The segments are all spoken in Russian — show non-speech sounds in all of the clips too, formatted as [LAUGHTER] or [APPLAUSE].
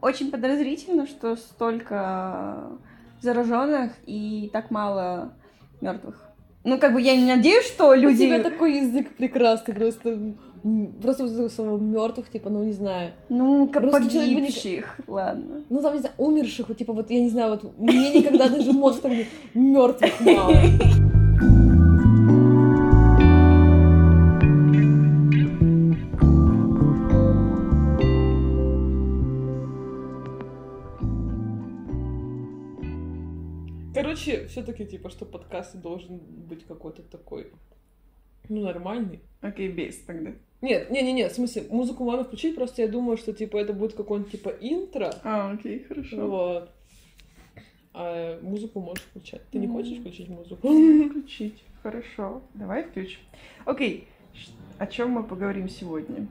очень подозрительно, что столько зараженных и так мало мертвых. Ну, как бы я не надеюсь, что люди... У тебя такой язык прекрасный, просто... Просто вот слово мертвых, типа, ну не знаю. Ну, как Просто человек бы не- погибших, ладно. Ну там, не знаю, умерших, вот, типа, вот я не знаю, вот мне никогда даже мозг так мертвых мало. [LAUGHS] все-таки, типа, что подкаст должен быть какой-то такой, ну, нормальный. Окей, без тогда. Нет, не-не-не, в смысле, музыку можно включить, просто я думаю, что, типа, это будет какой-нибудь, типа, интро, А, окей, хорошо. вот. А музыку можешь включать. Ты не Мгм. хочешь включить музыку? [LAUGHS] Включить. Хорошо. Давай включим. Окей. О чем мы поговорим сегодня?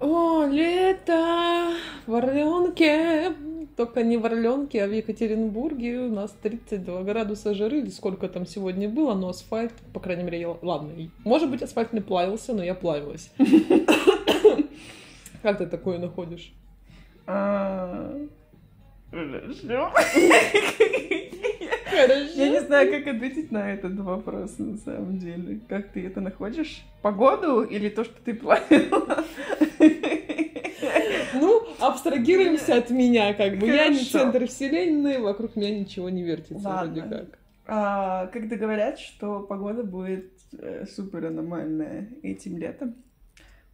О, лето в Орленке. Только не в Орленке, а в Екатеринбурге у нас 32 градуса жары, или сколько там сегодня было, но асфальт, по крайней мере, я... ладно, может быть, асфальт не плавился, но я плавилась. [LAUGHS] Как ты такое находишь? А, Хорошо. Хорошо. Я не знаю, как ответить на этот вопрос, на самом деле. Как ты это находишь? Погоду или то, что ты плавила? Ну, абстрагируемся от меня, как бы. Я не Хорошо. центр вселенной, вокруг меня ничего не вертится, Ладно. вроде как. А, Когда говорят, что погода будет э, супер аномальная этим летом,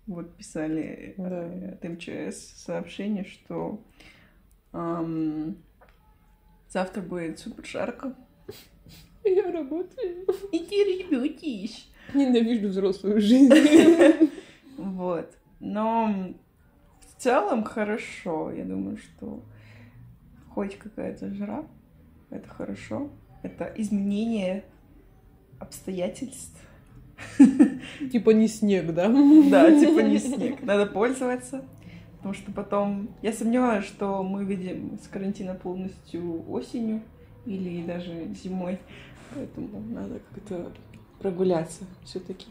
вот писали э, Да. от МЧС сообщение, что ам, завтра будет супер жарко. [LAUGHS] Я работаю. Иди работаешь. Ненавижу взрослую жизнь. [LAUGHS] Вот. Но в целом хорошо. Я думаю, что хоть какая-то жара, это хорошо. Это изменение обстоятельств. Типа не снег, да? [LAUGHS] Да, типа не снег. Надо пользоваться. Потому что потом... Я сомневаюсь, что мы видим с карантина полностью осенью или даже зимой. Поэтому надо как-то прогуляться все таки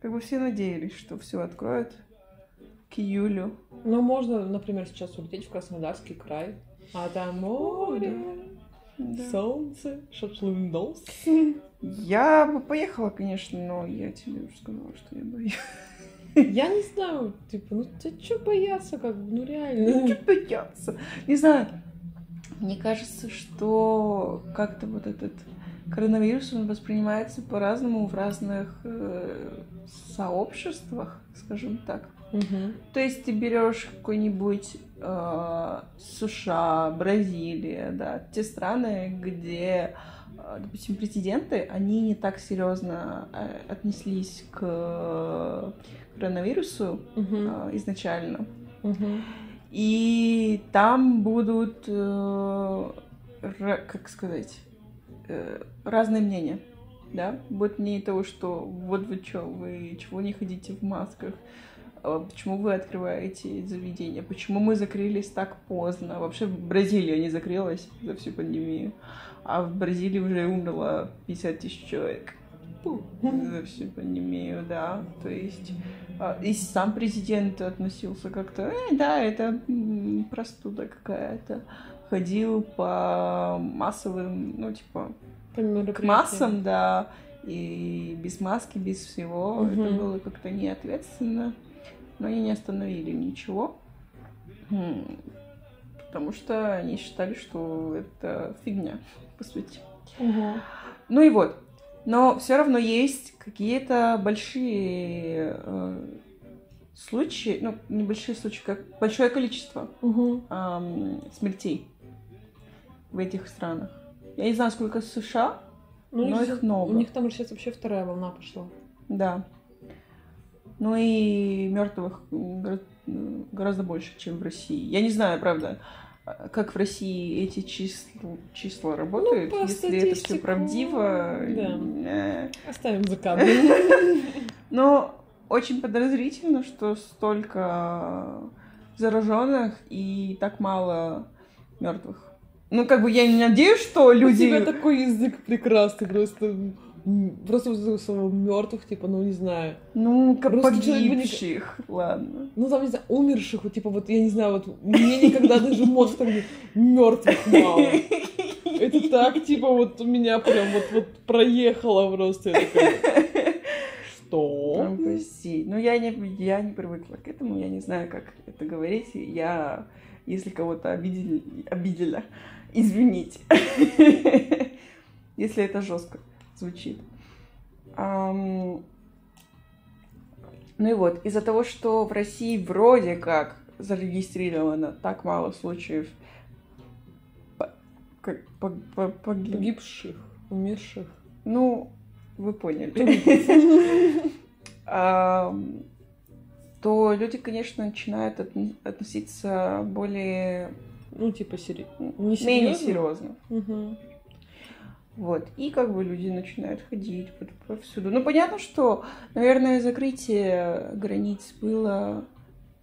Как бы все надеялись, что все откроют к июлю. Ну, можно, например, сейчас улететь в Краснодарский край. А там море, Да. солнце, шашлындос. Я бы поехала, конечно, но я тебе уже сказала, что я боюсь. Я не знаю, типа, ну ты чё бояться, как бы, ну реально. Чуть бояться. Не знаю. Мне кажется, что как-то вот этот коронавирус, он воспринимается по-разному в разных э, сообществах, скажем так. Мгм. То есть ты берешь какой-нибудь э, США, Бразилия, да, те страны, где, э, допустим, президенты, они не так серьезно э, отнеслись к коронавирусу Мгм. э, изначально. Мгм. И там будут, э, как сказать, э, разные мнения. Да? Будет мнение того, что вот вы что, вы чего не ходите в масках, А почему вы открываете заведения, почему мы закрылись так поздно. Вообще Бразилия не закрылась за всю пандемию, а в Бразилии уже умерло 50 тысяч человек Всю пандемию, да. То есть а, и сам президент относился как-то, «Э, да, это простуда какая-то. Ходил по массовым, ну, типа, к массам, да, и без маски, без всего. Это Мгм. было как-то неответственно. Но они не остановили ничего. Потому что они считали, что это фигня, по сути. Мгм. Ну и вот. Но все равно есть какие-то большие э, случаи, ну, небольшие случаи, как большое количество Мгм. ам, смертей в этих странах. Я не знаю, сколько в США, Ну, но их- их много. У них там сейчас вообще вторая волна пошла. Да. Ну и мертвых гора- гораздо больше, чем в России. Я не знаю, правда, как в России эти числа, числа работают, по если это все правдиво. да. э, Оставим за [LAUGHS] кадром. Но очень подозрительно, что столько зараженных и так мало мертвых. Ну, как бы я не надеюсь, что У люди... тебя такой язык прекрасный, просто просто вот слова мертвых, типа, ну не знаю. Ну, как бы не- погибших, ладно. Ну там, не знаю, умерших, вот, типа, вот я не знаю, вот мне никогда даже мозг так мертвых мало. Это так, типа, вот у меня прям вот, вот проехало просто. Я такая, что? Ну, прости. Ну, я не, я не привыкла к этому, я не знаю, как это говорить. Я, если кого-то обидели, обидела, извините. [LAUGHS] Если это жестко звучит. Ам, Ну и вот, из-за того, что в России вроде как зарегистрировано так мало случаев по- как по- по- погиб- Погибших, умерших. ну, вы поняли. То люди, конечно, начинают относиться более Ну, типа, менее серьезно. Вот. И как бы люди начинают ходить вот повсюду. Ну, понятно, что, наверное, закрытие границ было...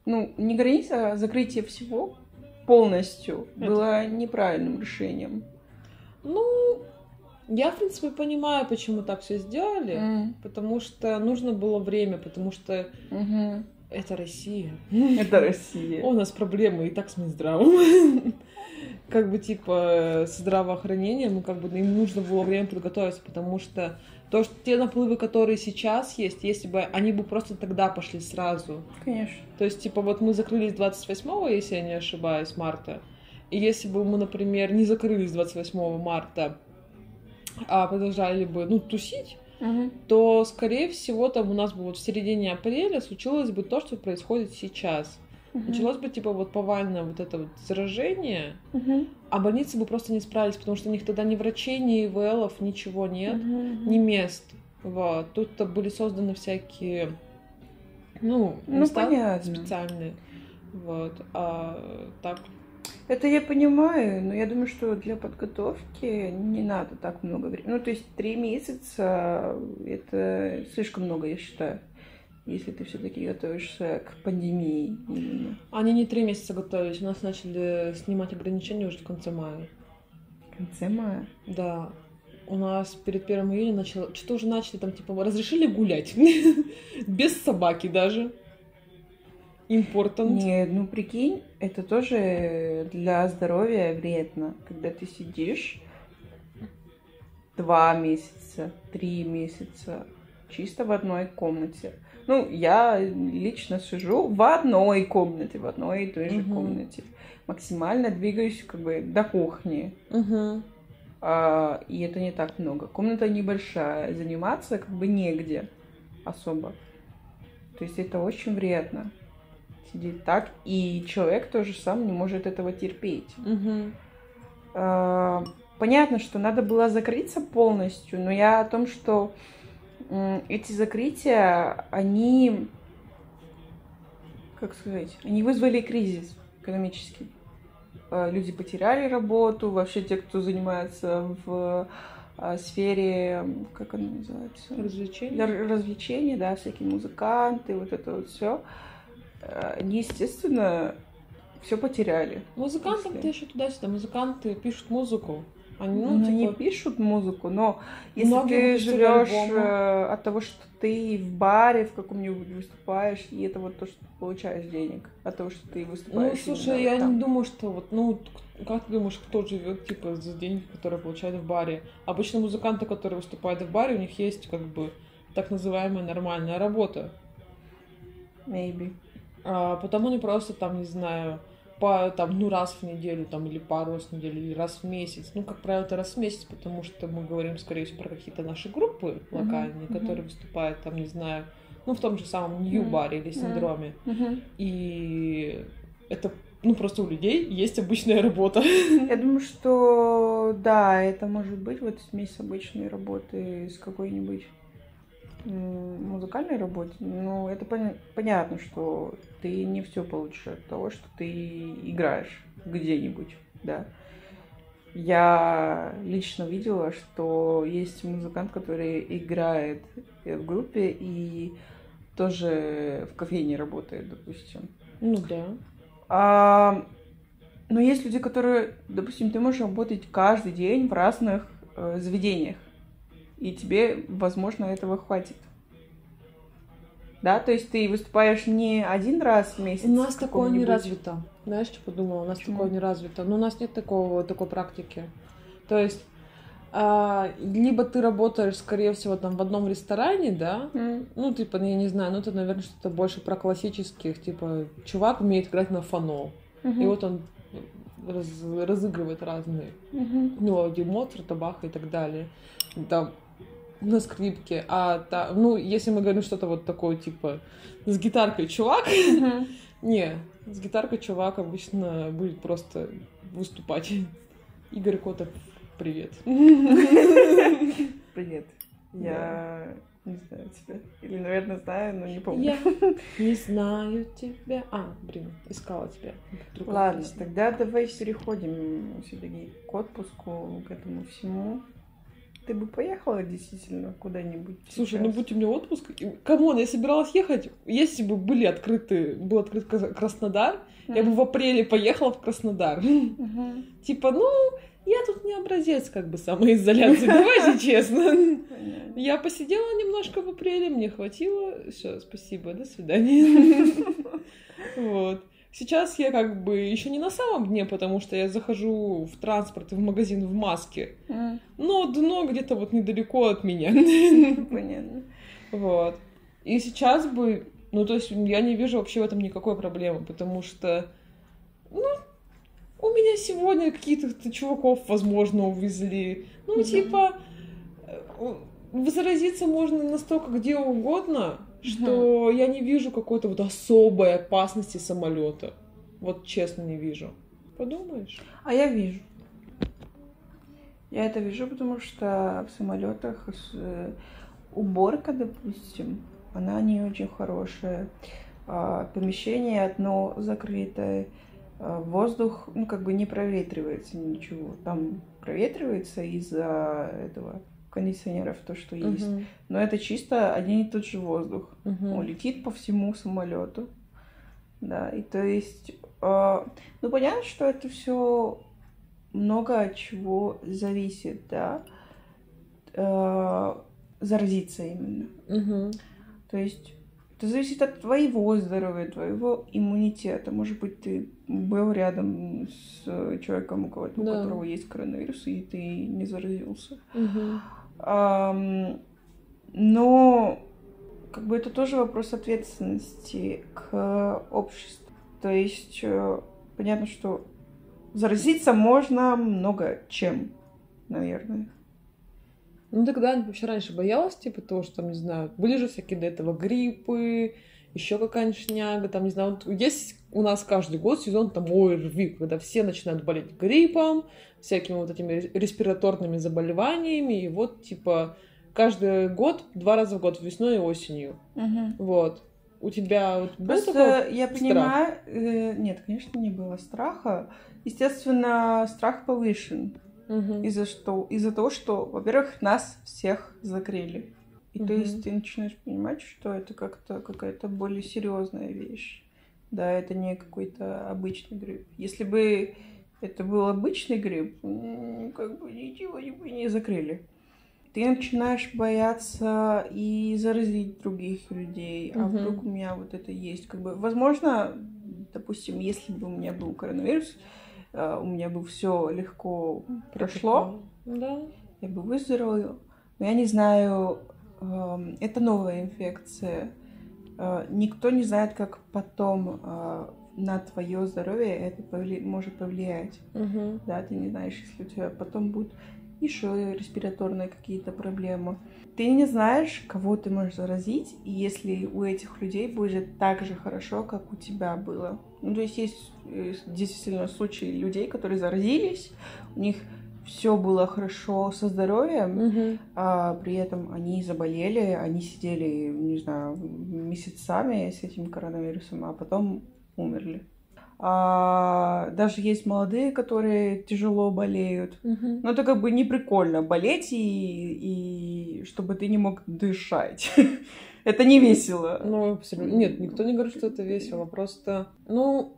Ну, не границ, а закрытие всего полностью Это- было неправильным решением. Ну, я, в принципе, понимаю, почему так все сделали. М, Потому что нужно было время, потому что мгм. это Россия. Это Россия. О, [LAUGHS] у нас проблемы и так с Минздравом. Как бы, типа, с здравоохранением, ну, как бы, им нужно было время подготовиться, потому что то, что те наплывы, которые сейчас есть, если бы они бы просто тогда пошли сразу. Конечно. То есть, типа, вот мы закрылись 28 если я не ошибаюсь, марта. И если бы мы, например, не закрылись 28 марта, а продолжали бы, ну, тусить, Мгм. то, скорее всего, там у нас бы вот в середине апреля случилось бы то, что происходит сейчас. Мгм. Началось бы, типа, вот повальное вот это вот заражение, Мгм. а больницы бы просто не справились, потому что у них тогда ни врачей, ни ИВЛов, ничего нет, Мгм. ни мест. Вот. Тут-то были созданы всякие, ну, Ну, понятно. специальные. Вот. А так, Это я понимаю, но я думаю, что для подготовки не надо так много времени. Ну, то есть три месяца это слишком много, я считаю, если ты все-таки готовишься к пандемии именно. они не три месяца готовились, у нас начали снимать ограничения уже в конце мая. В конце мая. Да. У нас перед 1 июня начало... Что-то уже начали там, типа, разрешили гулять. [LAUGHS] Без собаки даже. Important. Нет, ну прикинь, это тоже для здоровья вредно, когда ты сидишь два месяца, три месяца чисто в одной комнате. Ну, я лично сижу в одной комнате, в одной и той же Мгм. комнате. Максимально двигаюсь как бы до кухни. Мгм. А, и это не так много. Комната небольшая, заниматься как бы негде особо. То есть это очень вредно. Сидеть так, и человек тоже сам не может этого терпеть. Мгм. А, Понятно, что надо было закрыться полностью, но я о том, что эти закрытия, они, как сказать, они вызвали кризис экономический. А, Люди потеряли работу, вообще те, кто занимается в а, сфере, как она называется? Развлечения. для развлечений, да, всякие музыканты, вот это вот все, они, естественно, все потеряли. Музыкантам-то Если- еще туда-сюда. Музыканты пишут музыку. Они, Ну, ну, типа, пишут музыку, но если Многие ты живешь э, от того, что ты в баре в каком-нибудь выступаешь, и это вот то, что ты получаешь денег, от того, что ты Ну, выступаешь. слушай, именно я там. не думаю, что вот, ну, как ты думаешь, кто живет, типа, за деньги, которые получают в баре? Обычно музыканты, которые выступают в баре, у них есть, как бы, так называемая нормальная работа. Maybe. А потом они просто там, не знаю, по, там, ну, раз в неделю, там, или пару раз в неделю, или раз в месяц. Ну, как правило, это раз в месяц, потому что мы говорим, скорее всего, про какие-то наши группы локальные, мгм. которые выступают, там, не знаю, ну, в том же самом Нью-баре или Мгм. синдроме. Мгм. И это, ну, просто у людей есть обычная работа. [LAUGHS] Я думаю, что да, это может быть вот смесь обычной работы с какой-нибудь музыкальной работы. Но это поня- понятно, что ты не все получишь от того, что ты играешь где-нибудь, да. Я лично видела, что есть музыкант, который играет э, в группе и тоже в кофейне работает, допустим. Ну, да. А, но есть люди, которые, допустим, ты можешь работать каждый день в разных э, заведениях. И тебе, возможно, этого хватит. Да, то есть ты выступаешь не один раз в месяц. У нас такое не развито. Знаешь, что подумала? У нас Почему? такое не развито. Ну, у нас нет такого, такой практики. То есть, а, либо ты работаешь, скорее всего, там в одном ресторане, да, М, ну, типа, я не знаю, ну, это, наверное, что-то больше про классических, типа, чувак умеет играть на фано, мгм, и вот он раз- разыгрывает разные мгм, мелодии Моцарта, Баха и так далее, там, на скрипке, а, та, ну, если мы говорим что-то вот такое, типа, с гитаркой чувак, [LAUGHS] не, с гитаркой чувак обычно будет просто выступать. Игорь Котов, привет. [LAUGHS] Привет. Я не знаю тебя. Или, наверное, знаю, но не помню. Я [LAUGHS] не знаю тебя. А, блин, искала тебя. Ладно, тогда давай переходим все-таки к отпуску, к этому всему. Ты бы поехала действительно куда-нибудь? Слушай, ну сейчас? будь у меня отпуск. Come on, я собиралась ехать. Если бы были открыты, был открыт Крас- Краснодар, я бы в апреле поехала в Краснодар. Мгм. Типа, ну, я тут не образец как бы самоизоляции, давайте [LAUGHS] честно. Я посидела немножко в апреле, мне хватило. Все, спасибо, до свидания. [LAUGHS] Вот. Сейчас я как бы еще не на самом дне, потому что я захожу в транспорт и в магазин в маске. М, Но дно где-то вот недалеко от меня. [LAUGHS] Понятно. Вот. И сейчас бы, ну, то есть я не вижу вообще в этом никакой проблемы, потому что, ну, у меня сегодня каких-то чуваков, возможно, увезли. Ну, Мгм. типа, э, заразиться можно настолько где угодно, что я не вижу какой-то вот особой опасности самолета. Вот честно не вижу. Подумаешь? А я вижу. Я это вижу, потому что в самолетах с- уборка, допустим, она не очень хорошая. А, Помещение одно закрытое, а, воздух, ну, как бы не проветривается ничего. Там проветривается из-за этого кондиционеров, то, что есть. Но это чисто один и тот же воздух. Мгм. Он летит по всему самолету. Да, и то есть, э, ну понятно, что это все много от чего зависит, да, Э, заразиться именно. Мгм. То есть это зависит от твоего здоровья, твоего иммунитета. Может быть, ты был рядом с человеком, у кого у Да. которого есть коронавирус, и ты не заразился. Мгм. Но как бы это тоже вопрос ответственности к обществу. То есть э, понятно, что заразиться можно много чем, наверное. Ну, тогда вообще раньше боялась, типа, того, что, там, не знаю, были же всякие до этого гриппы, еще какая-нибудь шняга, там, не знаю, вот есть у нас каждый год сезон там ОРВИ, когда все начинают болеть гриппом, всякими вот этими рес- респираторными заболеваниями, и вот, типа, каждый год, два раза в год, весной и осенью. Вот. У тебя вот был Просто такой я страх? понимаю, э, нет, конечно, не было страха. Естественно, страх повышен Мгм. из-за что, из-за того, что, во-первых, нас всех закрыли. И то Мгм. есть ты начинаешь понимать, что это как-то какая-то более серьезная вещь. Да, это не какой-то обычный грипп. Если бы это был обычный грипп, м, как бы ничего бы не закрыли. Ты начинаешь бояться и заразить других людей. А вдруг у меня вот это есть. Как бы, возможно, допустим, если бы у меня был коронавирус, э, у меня бы все легко прошло, Да. я бы выздоровела. Но я не знаю, эм, это новая инфекция. Э, Никто не знает, как потом э, на твое здоровье это повли- может повлиять. Мгм. Да, ты не знаешь, если у тебя потом будут еще респираторные какие-то проблемы. Ты не знаешь, кого ты можешь заразить, и если у этих людей будет так же хорошо, как у тебя было. Ну, то есть есть э, действительно случаи людей, которые заразились, у них все было хорошо со здоровьем, Мгм. а при этом они заболели, они сидели, не знаю, месяцами с этим коронавирусом, а потом умерли. А, даже есть молодые, которые тяжело болеют. Мгм. Но это как бы не прикольно болеть и, и чтобы ты не мог дышать. [LAUGHS] Это не весело. Ну, абсолютно. Нет, никто не говорит, что это весело. Просто, ну,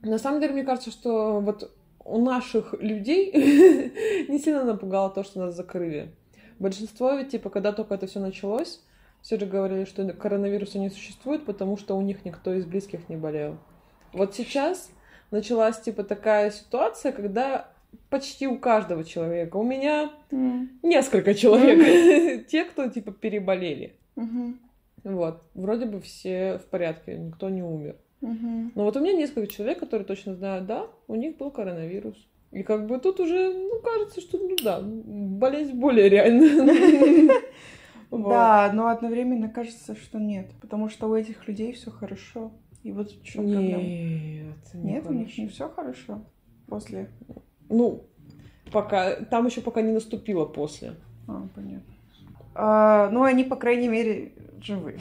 на самом деле, мне кажется, что вот у наших людей [LAUGHS] не сильно напугало то, что нас закрыли. Большинство ведь, типа, когда только это все началось, все же говорили, что коронавируса не существует, потому что у них никто из близких не болел. Вот сейчас началась, типа, такая ситуация, когда почти у каждого человека, у меня М. несколько человек, [LAUGHS] те, кто, типа, переболели. Мгм. Вот, вроде бы все в порядке, никто не умер. Мгм. Но вот у меня несколько человек, которые точно знают, да, у них был коронавирус. И как бы тут уже, ну, кажется, что, ну да, болезнь более реальна. [LAUGHS] Вот. Да, но одновременно кажется, что нет, потому что у этих людей все хорошо. И вот в чем проблема. Нет, Нет, у них не все хорошо после. Ну, пока, там еще пока не наступило после. А, понятно. А, ну, они, по крайней мере, живы.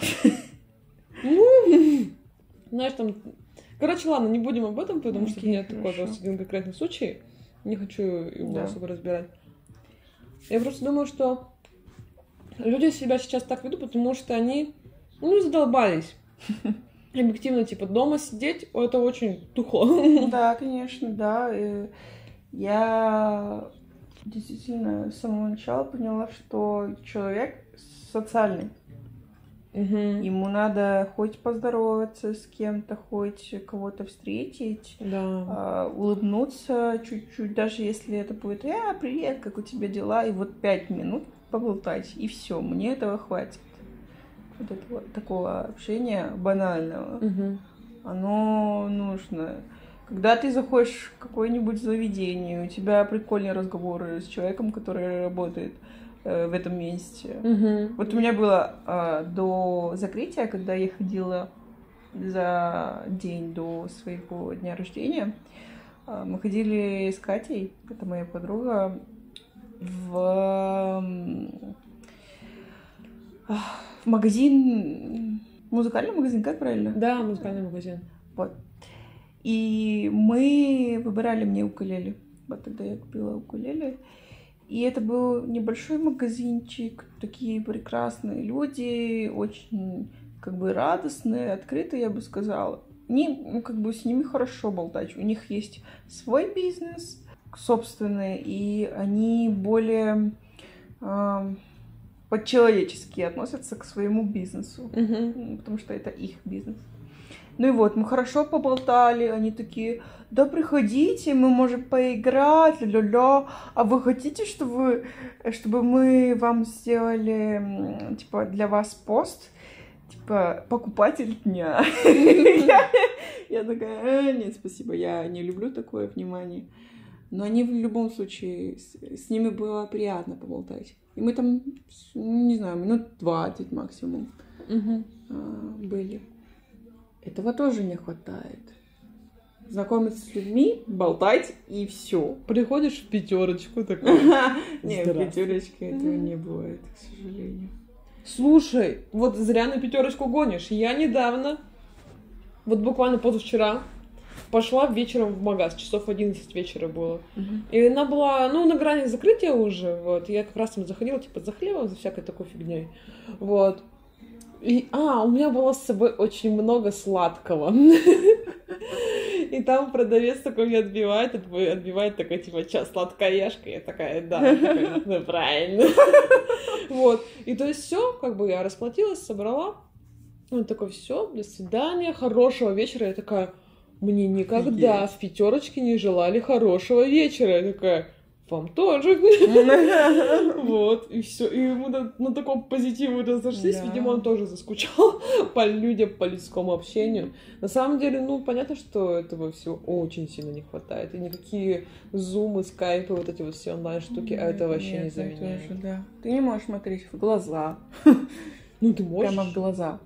Ну, знаешь, там... Короче, ладно, не будем об этом, потому что у Окей, меня такой просто один конкретный случай. Не хочу его Да. особо разбирать. Я просто думаю, что люди себя сейчас так ведут, потому что они, ну, задолбались. [LAUGHS] Объективно, типа, дома сидеть, это очень тухло. Да, конечно, да. Я действительно с самого начала поняла, что человек социальный. Мгм. Ему надо хоть поздороваться с кем-то, хоть кого-то встретить, Да. а, улыбнуться чуть-чуть, даже если это будет «А, привет, как у тебя дела?» И вот пять минут поболтать, и все, мне этого хватит. Вот этого, такого общения банального. Мгм. Оно нужно. Когда ты заходишь в какое-нибудь заведение, у тебя прикольные разговоры с человеком, который работает э, в этом месте. Мгм. Вот у меня было а, до закрытия, когда я ходила за день до своего дня рождения, а, мы ходили с Катей, это моя подруга, в, в магазин, музыкальный магазин, как правильно? Да, музыкальный магазин. Вот. И мы выбирали мне укулеле. Вот тогда я купила укулеле. И это был небольшой магазинчик, такие прекрасные люди, очень как бы радостные, открытые, я бы сказала. Они, ну, как бы с ними хорошо болтать. У них есть свой бизнес собственный, и они более ам, по-человечески относятся к своему бизнесу м, потому что это их бизнес. Ну и вот, мы хорошо поболтали, они такие, да приходите, мы можем поиграть, ля-ля-ля, а вы хотите, чтобы, чтобы мы вам сделали, типа, для вас пост, типа, покупатель дня? [LAUGHS] Я- такая, «Э, нет, спасибо, я не люблю такое внимание. Но они в любом случае, с, с ними было приятно поболтать. И мы там, не знаю, минут 20 максимум а, были. Этого тоже не хватает. Знакомиться с людьми, болтать и все. Приходишь в пятерочку такой. [LAUGHS] Не, в пятерочке этого не бывает, к сожалению. Слушай, вот зря на пятерочку гонишь. Я недавно, вот буквально позавчера, пошла вечером в магаз, часов 11 вечера было. И она была, ну, на грани закрытия уже, вот. Я как раз там заходила, типа, за хлебом, за всякой такой фигней. Вот. И, а, у меня было с собой очень много сладкого. И там продавец такой мне отбивает, отбивает, такой, типа, час сладкоежка. Я такая, да, ну, правильно. Вот. И то есть все, как бы я расплатилась, собрала. Он такой, все, до свидания, хорошего вечера. Я такая, мне никогда в пятерочке не желали хорошего вечера. Я такая, вам тоже. [LAUGHS] Вот, и все. И мы на, на таком позитиве разошлись. Да. Видимо, он тоже заскучал [LAUGHS] по людям, по людскому общению. На самом деле, ну, понятно, что этого всего очень сильно не хватает. И никакие зумы, скайпы, вот эти вот все онлайн-штуки, а это вообще не Нет, заменяет. тоже, да. Ты не можешь смотреть в глаза. [LAUGHS] Ну, ты можешь. Прямо в глаза.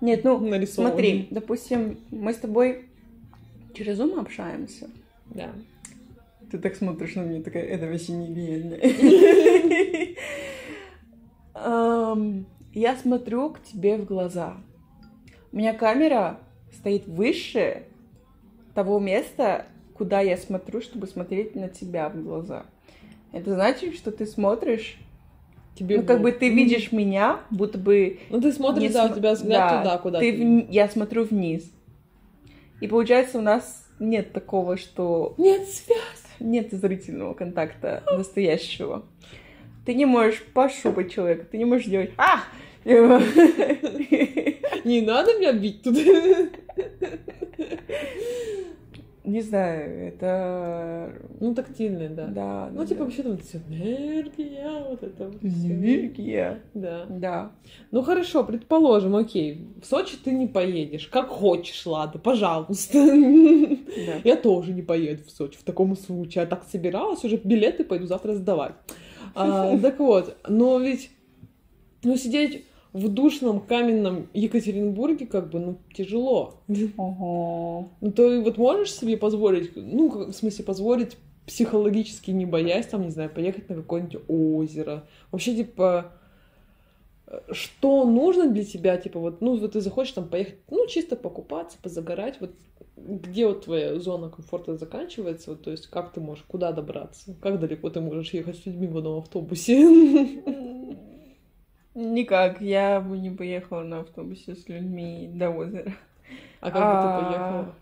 Нет, ну, смотри, допустим, мы с тобой через Zoom общаемся. Да. Ты так смотришь на меня, такая, это вообще нереально. Я смотрю к тебе в глаза. У меня камера стоит выше того места, куда я смотрю, чтобы смотреть на тебя в глаза. Это значит, что ты смотришь, Тебе ну как в- бы ты видишь меня, будто бы Ну, ты смотришь, да, см- у тебя взгляд да, туда, куда ты ты. вни- я смотрю вниз. И получается, у нас нет такого, что Нет связь. Нет зрительного контакта настоящего. Ты не можешь пошупать человека, ты не можешь делать «А!» Не надо меня бить тут. [LAUGHS] Не знаю, это... Ну, тактильный, да. Да. Ну, да, типа, да. вообще там всё энергия, вот это вот. Энергия. Да. Да. Ну хорошо, предположим, окей, в Сочи ты не поедешь. Как хочешь, ладно, пожалуйста. Да. Я тоже не поеду в Сочи в таком случае. Я так собиралась, уже билеты пойду завтра сдавать. [LAUGHS] А, так вот, но ведь ну, сидеть в душном каменном Екатеринбурге как бы, ну, тяжело. Ого. Ну, ты вот можешь себе позволить, ну, в смысле, позволить психологически не боясь, там, не знаю, поехать на какое-нибудь озеро. Вообще, типа, э, что нужно для тебя, типа, вот, ну, вот ты захочешь там поехать, ну, чисто покупаться, позагорать, вот где вот твоя зона комфорта заканчивается, вот, то есть как ты можешь, куда добраться, как далеко ты можешь ехать с людьми в одном автобусе? Никак, я бы не поехала на автобусе с людьми до озера. А как бы А, ты поехала?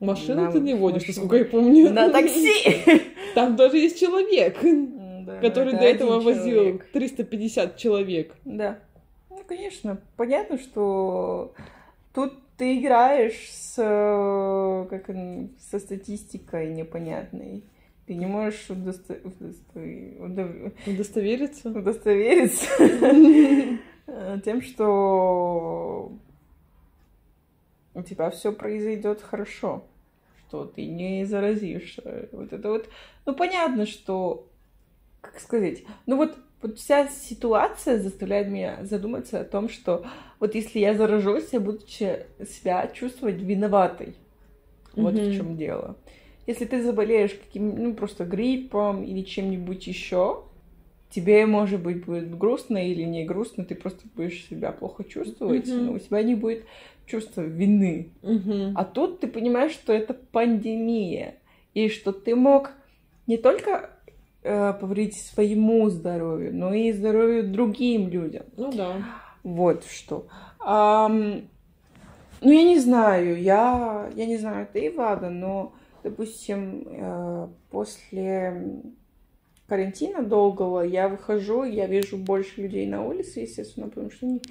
Машину на ты не водишь, машине. насколько я помню. На такси! [LAUGHS] Там даже есть человек. Да, который до этого возил человек. 350 человек. Да. Ну, конечно. Понятно, что тут ты играешь с, э, как со статистикой непонятной. Ты не можешь удосто- удосто- удов- Удостовериться? удостовериться [LAUGHS] тем, что у тебя все произойдет хорошо, что ты не заразишь. э, Вот это вот. Ну, понятно, что, как сказать, ну вот, вот вся ситуация заставляет меня задуматься о том, что вот если я заражусь, я буду себя чувствовать виноватой. Вот в Мгм. чем дело. Если ты заболеешь каким, ну, просто гриппом или чем-нибудь еще, тебе, может быть, будет грустно или не грустно, ты просто будешь себя плохо чувствовать, Мгм. но у тебя не будет чувства вины. Мгм. А тут ты понимаешь, что это пандемия, и что ты мог не только э, повредить своему здоровью, но и здоровью другим людям. Ну да. Вот что. Ам, ну, я не знаю, я, я не знаю, ты, Влада, но, допустим, э, после карантина долгого я выхожу, я вижу больше людей на улице, естественно, потому что они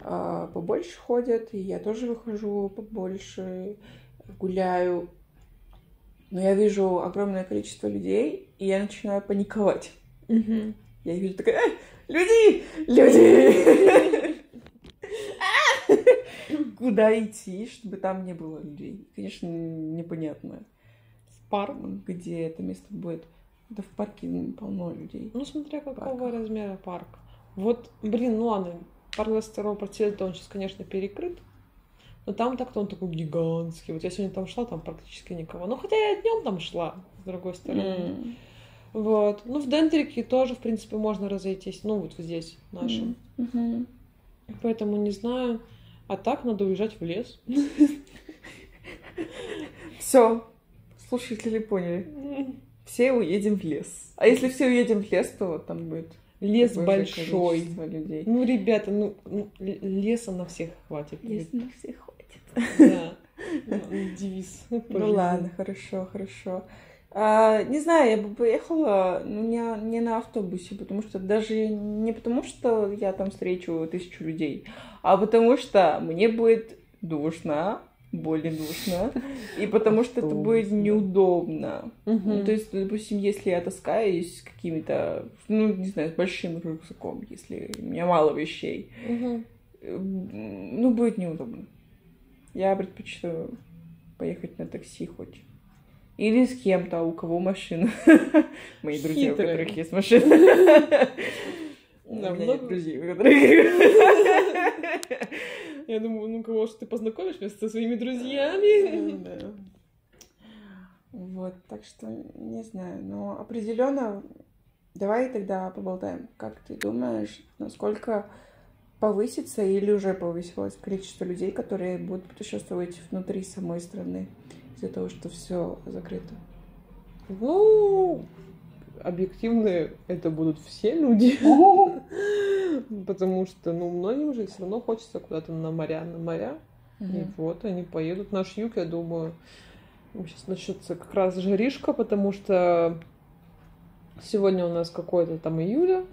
а, побольше ходят, и я тоже выхожу побольше, гуляю. Но я вижу огромное количество людей, и я начинаю паниковать. Мгм. Я вижу такая, «Эй, люди, люди! [LAUGHS] Куда идти, чтобы там не было людей? Конечно, непонятно, парк. где это место будет. Да в парке полно людей. Ну, смотря какого Парк. размера парк. Вот, блин, ну ладно, парк 22 апреля, он сейчас, конечно, перекрыт. Но там так-то он такой гигантский. Вот я сегодня там шла, там практически никого. Ну, хотя я днем там шла, с другой стороны. М. Вот. Ну, в Дентрике тоже, в принципе, можно разойтись. Ну, вот здесь, в нашем. Мгм. Поэтому не знаю. А так надо уезжать в лес. Все, слушатели поняли. Все уедем в лес. А если все уедем в лес, то там будет Лес большой. людей. Ну, ребята, ну, ну, леса на всех хватит. Лес на всех хватит. [LAUGHS] Да. Ну, Девиз. по Ну ладно, хорошо, хорошо. А, не знаю, я бы поехала, но не, не на автобусе, потому что даже не потому, что я там встречу тысячу людей, а потому что мне будет душно, более душно, и потому что это будет неудобно. Ну, то есть, допустим, если я таскаюсь с какими-то, ну, не знаю, с большим рюкзаком, если у меня мало вещей, ну, будет неудобно. Я предпочитаю поехать на такси хоть. Или с кем-то, у кого машина. [LAUGHS] Мои друзья, у которых есть машина. [LAUGHS] У меня нет друзей, у которых... [LAUGHS] Я думаю, ну кого же ты познакомишь меня со своими друзьями? Да. Вот, так что не знаю, но определенно давай тогда поболтаем. Как ты думаешь, насколько повысится или уже повысилось количество людей, которые будут путешествовать внутри самой страны из-за того, что все закрыто? Ну, объективно это будут все люди. Потому что, ну, многим же все равно хочется куда-то на моря, на моря. И вот они поедут. Наш юг, я думаю, сейчас начнется как раз жаришка, потому что Сегодня у нас какое-то там июля.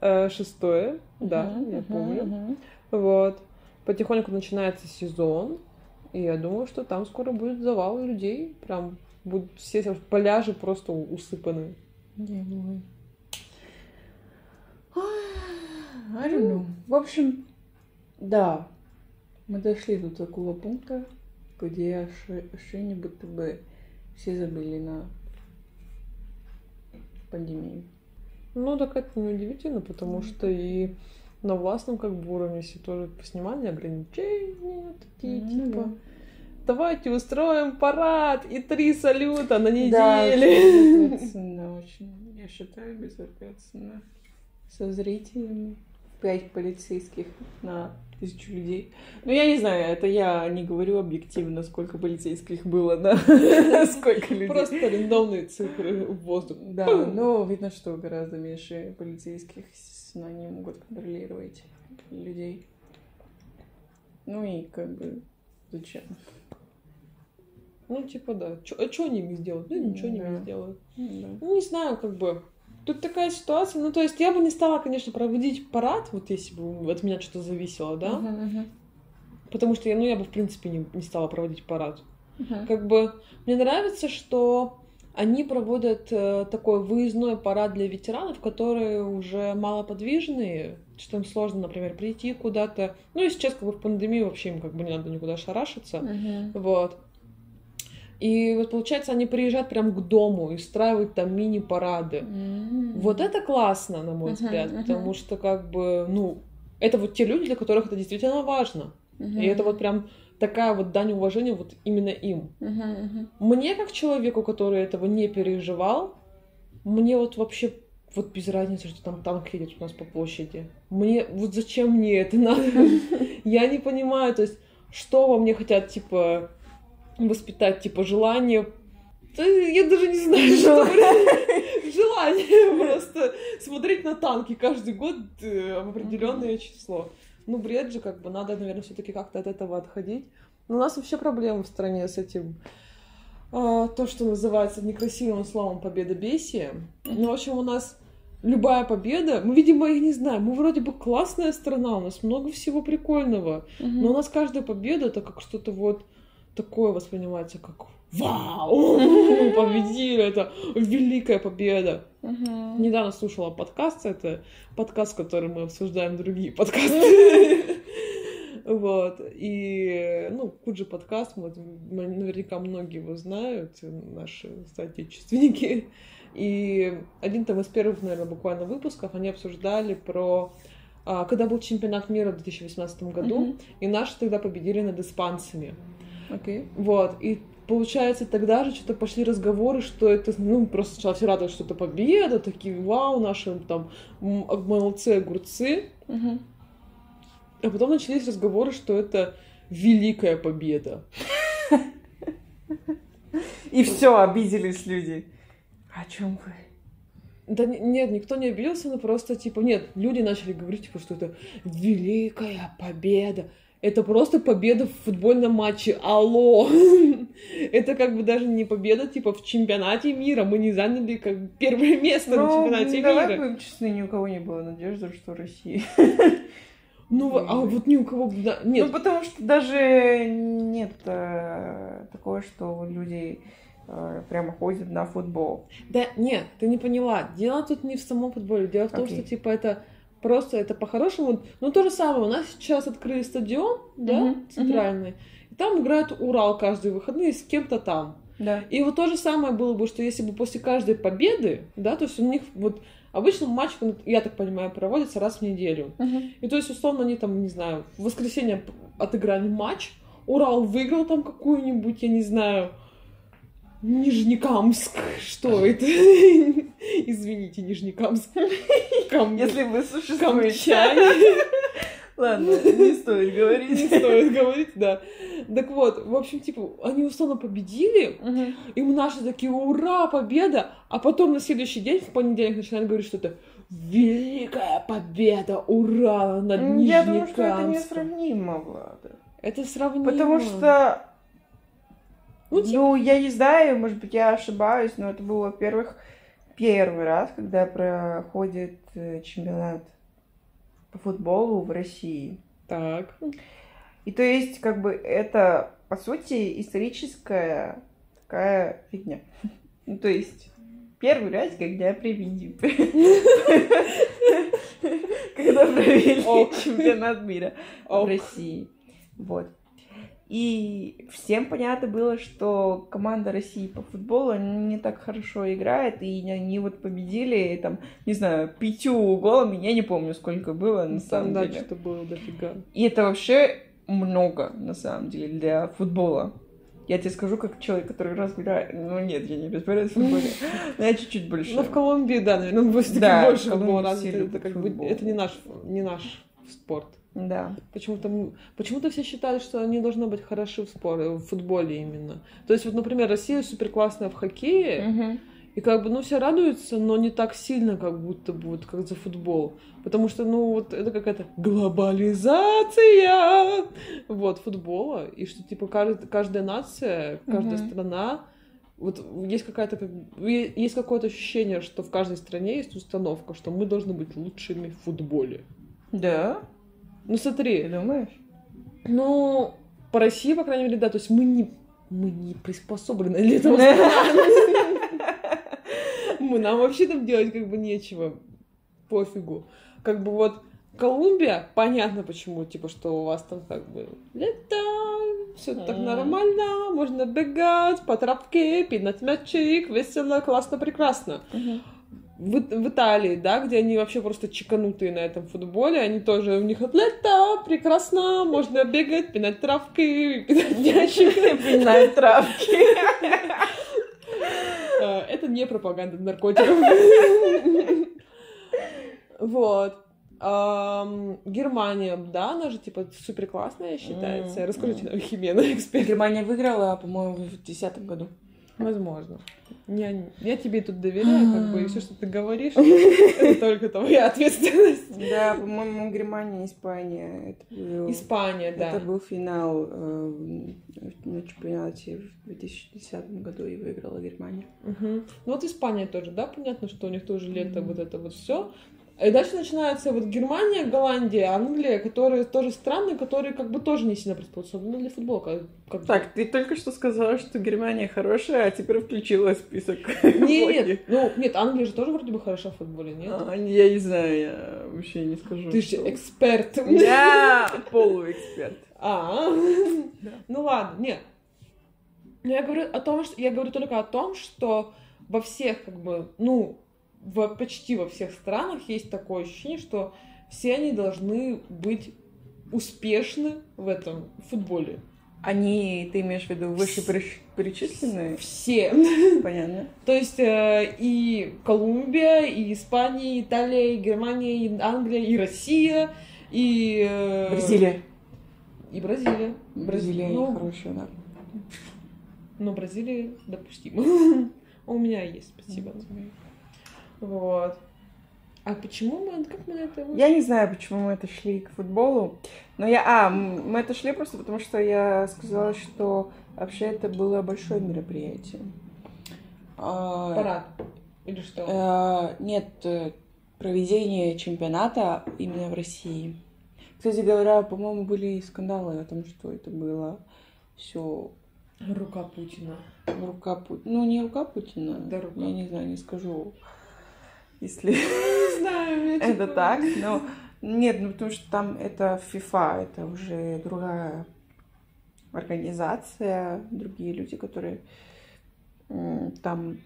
Э, шестое, да, я помню. Вот. Потихоньку начинается сезон. И я думаю, что там скоро будет завал людей. Прям будут все пляжи просто усыпаны. Я думаю. I don't know. В общем, да, мы дошли до такого пункта, где ощущение, будто бы все забыли на пандемию. Ну, так это неудивительно, потому что и на властном как бы уровне все тоже поснимали ограничения такие, Ну типа. Давайте устроим парад и три салюта на Да, неделе. безответственно очень. Я считаю, безответственно. Со зрителями. Пять полицейских на тысячу людей. Ну, я не знаю, это я не говорю объективно, сколько полицейских было на [LAUGHS] сколько людей. Просто рандомные цифры в воздух. Да, но видно, что гораздо меньше полицейских, естественно, они могут контролировать людей. Ну и как бы зачем? Ну, типа, да. Чё- а что они не сделают? Ну, ничего Да. не сделают. Да. Ну, не знаю, как бы. Тут такая ситуация. Ну, то есть, я бы не стала, конечно, проводить парад, вот если бы от меня что-то зависело, да? Мгм. Потому что, я, ну, я бы, в принципе, не, не стала проводить парад. Мгм. Как бы мне нравится, что они проводят э, такой выездной парад для ветеранов, которые уже малоподвижные, что им сложно, например, прийти куда-то. Ну и сейчас как бы в пандемию вообще им как бы не надо никуда шарашиться. Мгм. Вот. И вот получается, они приезжают прям к дому и устраивают там мини-парады. М. Вот это классно, на мой Мгм, взгляд, мгм. потому что как бы, ну, это вот те люди, для которых это действительно важно. Мгм. И это вот прям такая вот дань уважения вот именно им. Мгм, мгм. Мне, как человеку, который этого не переживал, мне вот вообще вот без разницы, что там танк едет у нас по площади. Мне, вот зачем мне это надо? [LAUGHS] Я не понимаю, то есть, что во мне хотят, типа, воспитать, типа, желание... Я даже не знаю, что желание просто смотреть на танки каждый год э, в определенное число. Ну, бред же, как бы, надо, наверное, все-таки как-то от этого отходить. Но у нас вообще проблемы в стране с этим. а, то, что называется некрасивым словом победобесие. Ну, в общем, у нас любая победа, мы, видимо, их не знаем. Мы вроде бы классная страна, у нас много всего прикольного. Но у нас каждая победа это как что-то вот такое воспринимается, как Вау! [LAUGHS] Победили! Это великая победа! Мгм. Недавно слушала подкаст, это подкаст, в котором мы обсуждаем другие подкасты. [LAUGHS] Вот. И, ну, Куджи подкаст, вот, наверняка многие его знают, наши соотечественники. И один там из первых, наверное, буквально выпусков они обсуждали про а, когда был чемпионат мира в 2018 году, Мгм. и наши тогда победили над испанцами. Окей. Вот, и получается, тогда же что-то пошли разговоры, что это, ну, просто сначала все радовались, что это победа, такие, вау, наши там молодцы, огурцы. Мгм. А потом начались разговоры, что это великая победа. И все, обиделись люди. О чем вы? Да не- нет, никто не обиделся, но просто, типа, нет, люди начали говорить, типа, что это великая победа. Это просто победа в футбольном матче. Алло! [LAUGHS] Это как бы даже не победа, типа, в чемпионате мира. Мы не заняли как первое [LAUGHS] место на Ну, чемпионате давай мира. будем честны, ни у кого не было надежды, что Россия. [LAUGHS] Ну, а вот ни у кого... да, Ну, Нет, потому что даже нет э, такого, что люди э, прямо ходят на футбол. да, нет, ты не поняла. Дело тут не в самом футболе. Дело в том, что, типа, это просто, это по-хорошему... Ну, то же самое. У нас сейчас открыли стадион, да, Мгм, центральный. И там играет Урал каждые выходные с кем-то там. Да. И вот то же самое было бы, что если бы после каждой победы, да, то есть у них вот обычно матч, ну, я так понимаю, проводится раз в неделю. И то есть, условно, они там, не знаю, в воскресенье отыграли матч, Урал выиграл там какую-нибудь, я не знаю, Нижнекамск. Что это? [LAUGHS] Извините, Нижнекамск. Кам... Если вы существуете. Камчане. [LAUGHS] Ладно, не стоит Не говорить. стоит говорить, да. Так вот, в общем, типа, они условно победили, Мгм. и наши такие, ура, победа! А потом на следующий день, в понедельник, начинают говорить, что это великая победа, ура, над Я думаю, что это несравнимо, Влада. Это сравнимо. Потому что, Ну, ну, я не знаю, может быть, я ошибаюсь, но это было, во-первых, первый раз, когда проходит э, чемпионат по футболу в России. Так. И то есть, как бы, это, по сути, историческая такая фигня. Ну, то есть, первый раз, когда провели... [LAUGHS] Когда провели чемпионат мира в России. Вот. И всем понятно было, что команда России по футболу не так хорошо играет, и они вот победили, там, не знаю, пятью голами, я не помню, сколько было на самом да, деле. что было дофига. И это вообще много, на самом деле, для футбола. Я тебе скажу, как человек, который разбирает... Ну, нет, я не разбираюсь в футболе. [LAUGHS] Но я чуть-чуть больше. Ну, в Колумбии, да, наверное, больше, Да, больше было развито. Это, как бы, футбол. это не наш, не наш спорт. Да. Почему-то, почему-то все считают, что они должны быть хороши в споре, в футболе именно. То есть, вот, например, Россия супер классная в хоккее, Мгм. и как бы, ну, все радуются, но не так сильно, как будто бы, вот, как за футбол. Потому что, ну, вот, это какая-то глобализация, вот, футбола, и что, типа, кажд- каждая нация, каждая Мгм. страна, вот, есть какая-то, есть какое-то ощущение, что в каждой стране есть установка, что мы должны быть лучшими в футболе. Да? Ну, смотри, Ты думаешь? ну, по России, по крайней мере, да, то есть мы не, мы не приспособлены для этого. Мы, нам вообще там делать как бы нечего. Пофигу. Как бы вот Колумбия, понятно почему, типа, что у вас там как бы лето, все так нормально, можно бегать по травке, пинать мячик, весело, классно, прекрасно. В, в Италии, да, где они вообще просто чеканутые на этом футболе, они тоже, у них лето, прекрасно, можно бегать, пинать травки, пинать [LAUGHS] мячик. [LAUGHS] Пинать травки. Э, Это не пропаганда наркотиков. [LAUGHS] Вот. Германия, да, она же типа супер классная считается. Расскажите нам, Химена, эксперт. Германия выиграла, по-моему, в 2010 году. Возможно. Я, я тебе тут доверяю, как бы, и все, что ты говоришь, это [LAUGHS] только твоя ответственность. Да, по-моему, Германия, Испания. Это был, Испания, да. это был финал э, на чемпионате в 2010 году и выиграла Германия. Мгм. Ну вот Испания тоже, да, понятно, что у них тоже лето, вот это вот все. И дальше начинается вот Германия, Голландия, Англия, которые тоже страны, которые как бы тоже не сильно приспособлены для футбола. Как. Так, ты только что сказала, что Германия хорошая, а теперь включила список. [LAUGHS] Не, нет, ну, нет, Англия же тоже вроде бы хороша в футболе, нет? А, Я не знаю, я вообще не скажу. Ты же что- эксперт. Я [LAUGHS] полуэксперт. А, ну ладно, нет. Я говорю о том, что я говорю только о том, что во всех, как бы, ну, в, почти во всех странах есть такое ощущение, что все они должны быть успешны в этом футболе. Они, ты имеешь в виду, выше переч- перечисленные? Все. [LAUGHS] Понятно. То есть э, и Колумбия, и Испания, и Италия, и Германия, и Англия, и Россия, и... э, Бразилия. И Бразилия. Бразилия ну, хорошая, да. Но Бразилия допустимо. [LAUGHS] У меня есть, спасибо. Вот. А почему мы, как мы на это вышли? Я не знаю, почему мы это шли к футболу, но я... А, мы это шли просто потому, что я сказала, что вообще это было большое мероприятие. А, Парад. Или что? э, Нет, э, проведение чемпионата именно в России. Кстати говоря, по-моему, были скандалы о том, что это было все Рука Путина. рука Путина. Ну, не рука Путина. Да, рука. Я не знаю, не скажу, если Не знаю, я [LAUGHS] это типа- так, но нет, ну потому что там это FIFA, это уже другая организация, другие люди, которые там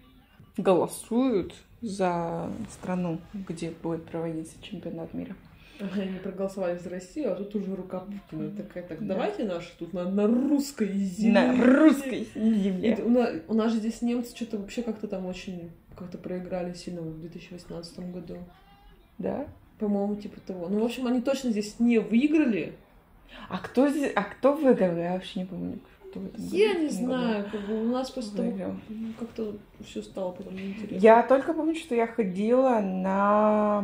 голосуют за страну, где будет проводиться чемпионат мира. Ага, Они проголосовали за Россию, а тут уже рука Путина такая. Так, Да. давайте наши тут на, на русской земле. На русской И земле. У нас, у нас же здесь немцы что-то вообще как-то там очень как-то проиграли сильно в 2018 году. Да? По-моему, типа того. Ну, в общем, они точно здесь не выиграли. А кто здесь, а кто выиграл? Я вообще не помню, кто в этом Я году- не году знаю, как бы у нас того выиграл. ну, как-то все стало потом неинтересно. Я только помню, что я ходила на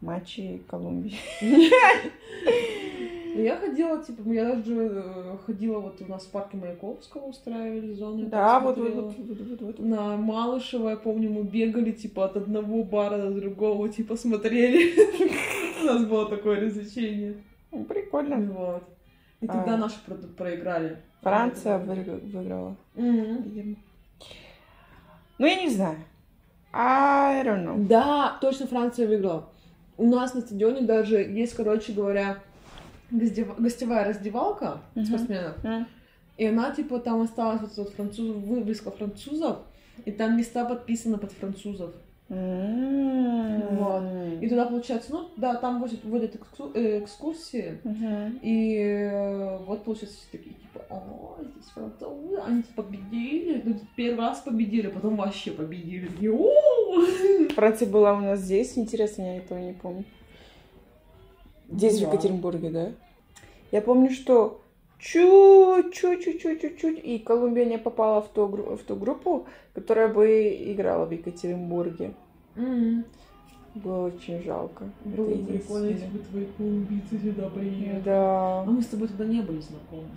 матчи Колумбии. [LAUGHS] Я ходила, типа, я даже э, ходила, вот у нас в парке Маяковского устраивали зону. я Да, вот, вот, вот, вот, вот. На Малышево, я помню, мы бегали, типа, от одного бара до другого, типа, смотрели. У нас было такое развлечение. Ну, Прикольно. Вот. И тогда А. наши про- проиграли. Франция выигра- выиграла. Ну, я не знаю. I don't know. Да, точно Франция выиграла. У нас на стадионе даже есть, короче говоря, гостев- гостевая раздевалка Мгм. спортсменов. М. И она, типа, там осталась вот, вот француз, вывеска французов, и там места подписаны под французов. М. Вот. И туда, получается, ну, да, там возят, экску- э, экскурсии, Мгм. и э, вот, получается, все такие, типа, о, здесь французы, они победили, ну, первый раз победили, потом вообще победили. Франция была у нас здесь, интересно, я этого не помню. Здесь, в Была. Екатеринбурге, да? Я помню, что чуть-чуть, чуть-чуть, чуть-чуть, и Колумбия не попала в ту, в ту группу, которая бы играла в Екатеринбурге. М. Было очень жалко. Было бы прикольно, если бы твои колумбийцы сюда приехали. Да. А мы с тобой тогда не были знакомы.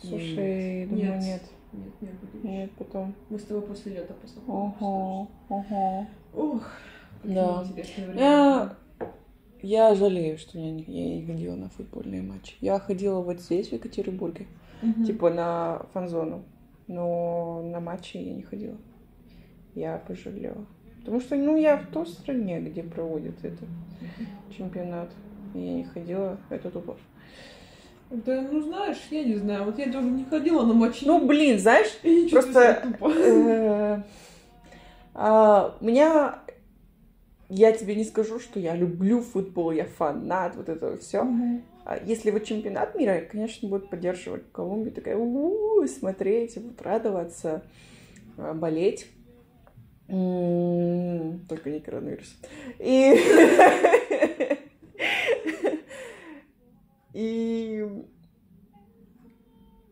Слушай, думаю, Нет. нет. Нет, не были. Нет, потом. Мы с тобой после лета познакомились. Ого, ого. Ох, какие Да. интересные времена. Я жалею, что я не, я не ходила на футбольные матчи. Я ходила вот здесь, в Екатеринбурге, Мгм. типа на фан-зону. Но на матчи я не ходила. Я пожалела. Потому что, ну, я в той стране, где проводят этот чемпионат. И я не ходила. Это тупо. Да, ну знаешь, я не знаю, вот я тоже не ходила на матчи. Ну, блин, знаешь, просто-. Э, а, У меня... Я тебе не скажу, что я люблю футбол, я фанат, вот это все. Мгм. Если вот чемпионат мира, конечно, будет поддерживать Колумбию, такая «У-у-у», смотреть, вот радоваться, а, болеть. М, Только не коронавирус. И... [LAUGHS] И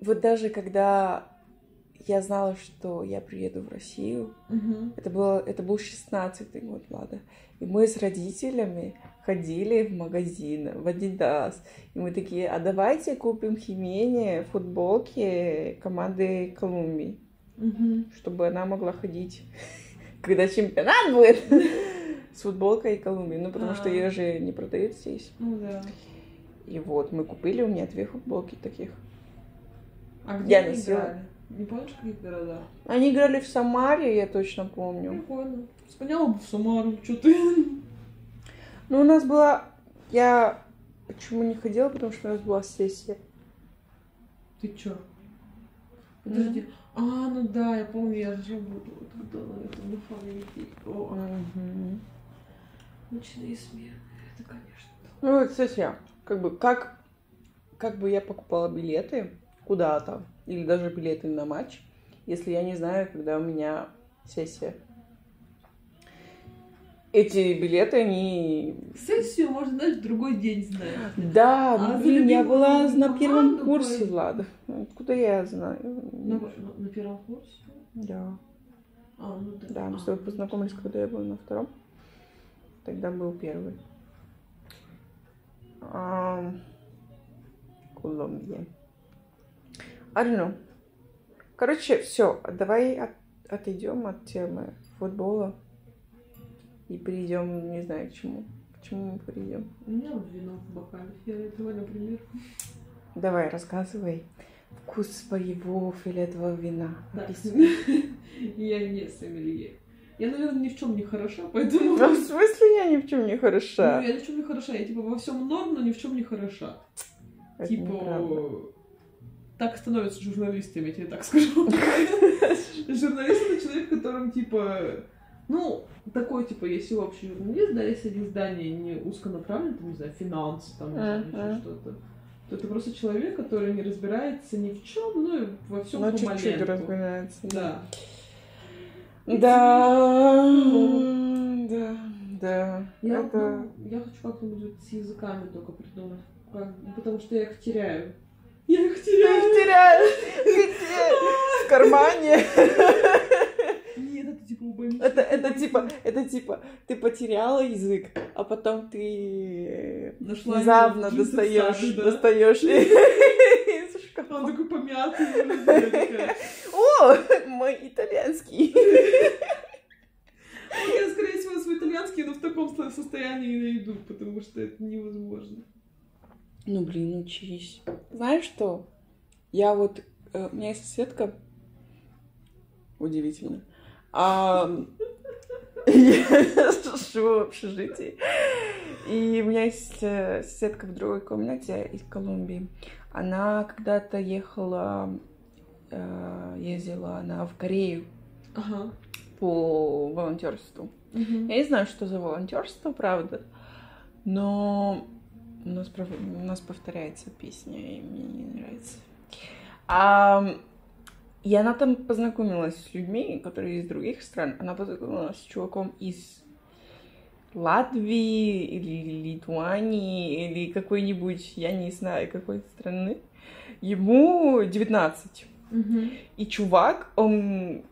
вот даже когда я знала, что я приеду в Россию, Мгм. это, было, это был 16-й год, Влада. И мы с родителями ходили в магазин, в Adidas. И мы такие, а давайте купим Химене футболки команды Колумбии, Мгм. чтобы она могла ходить, [LAUGHS] когда чемпионат будет, [LAUGHS] с футболкой Колумбии. Ну, потому что А. ее же не продают здесь. Ну да. И вот, мы купили у меня две футболки таких. А где Я носила. играли? Не помнишь, в каких городах? Они играли в Самаре, я точно помню. Прикольно. Сгоняла бы в Самару, что ты? Ну, у нас была... Я почему не ходила, потому что у нас была сессия. Ты чё? Подожди. А, ну да, я помню, я же буду вот на этом на фонарики. О, Мгм. ночные смены. Это, конечно. Ну, вот сессия. Как бы, как, как бы я покупала билеты куда-то, или даже билеты на матч, если я не знаю, когда у меня сессия. Эти билеты, они... Сессию можно, в другой день знать. Да, А ну, блин, я была на первом команду курсе, пой- Влада. Откуда я знаю? На, на- на первом курсе? Да. А, ну да. Да, мы А. с тобой познакомились, когда я была на втором. Тогда был первый. Ам, Колумбия. Know. Короче, все, давай от- отойдем от темы футбола и перейдем, не знаю, к чему. К чему мы перейдем? У меня вот вино в бокале фиолетовое, например. Давай, рассказывай. Вкус своего фиолетового вина. Да. [LAUGHS] Я не сомелье. Я, наверное, ни в чем не хороша, поэтому... Ну, в смысле я ни в чем не Ну, хороша? я ни в чем не хороша. Я типа во всем норм, но ни в чем не хороша. Это типа... неправда. Так становятся журналистами, я тебе так скажу. [LAUGHS] Журналист это человек, которым типа. Ну, такой, типа, если общий журналист, да, если издание не узконаправленно, там, не знаю, финансы, там, еще что-то, то это просто человек, который не разбирается ни в чем, ну и во всем Ну, чуть-чуть разбирается. Да. Да, Ну. да, да. Я, Это... ну, я хочу как-нибудь с языками только придумать. Потому что я их теряю. Я их Ты теряю. их теряешь! Где? В кармане? Нет, это типа больницы. Это, это типа, это типа, ты потеряла язык, а потом ты Нашла внезапно достаешь, да. достаешь [LAUGHS] из шкафа. Он такой помятый. О, мой итальянский. «Ну, Я, скорее всего, свой итальянский, но в таком со- состоянии найду, потому что это невозможно. Ну, блин, учись. Знаешь что? Я вот... э, У меня есть соседка. Удивительно. А, Я живу в общежитии. И у меня есть э, соседка в другой комнате из Колумбии. Она когда-то ехала, э, ездила она в Корею Ага. по волонтерству. Мгм. Я не знаю, что за волонтерство, правда, но у нас, у нас повторяется песня, и мне не нравится. А, и она там познакомилась с людьми, которые из других стран. Она познакомилась с чуваком из Латвии или Литуании или какой-нибудь, я не знаю, какой страны. Ему 19. Мгм. И чувак, он,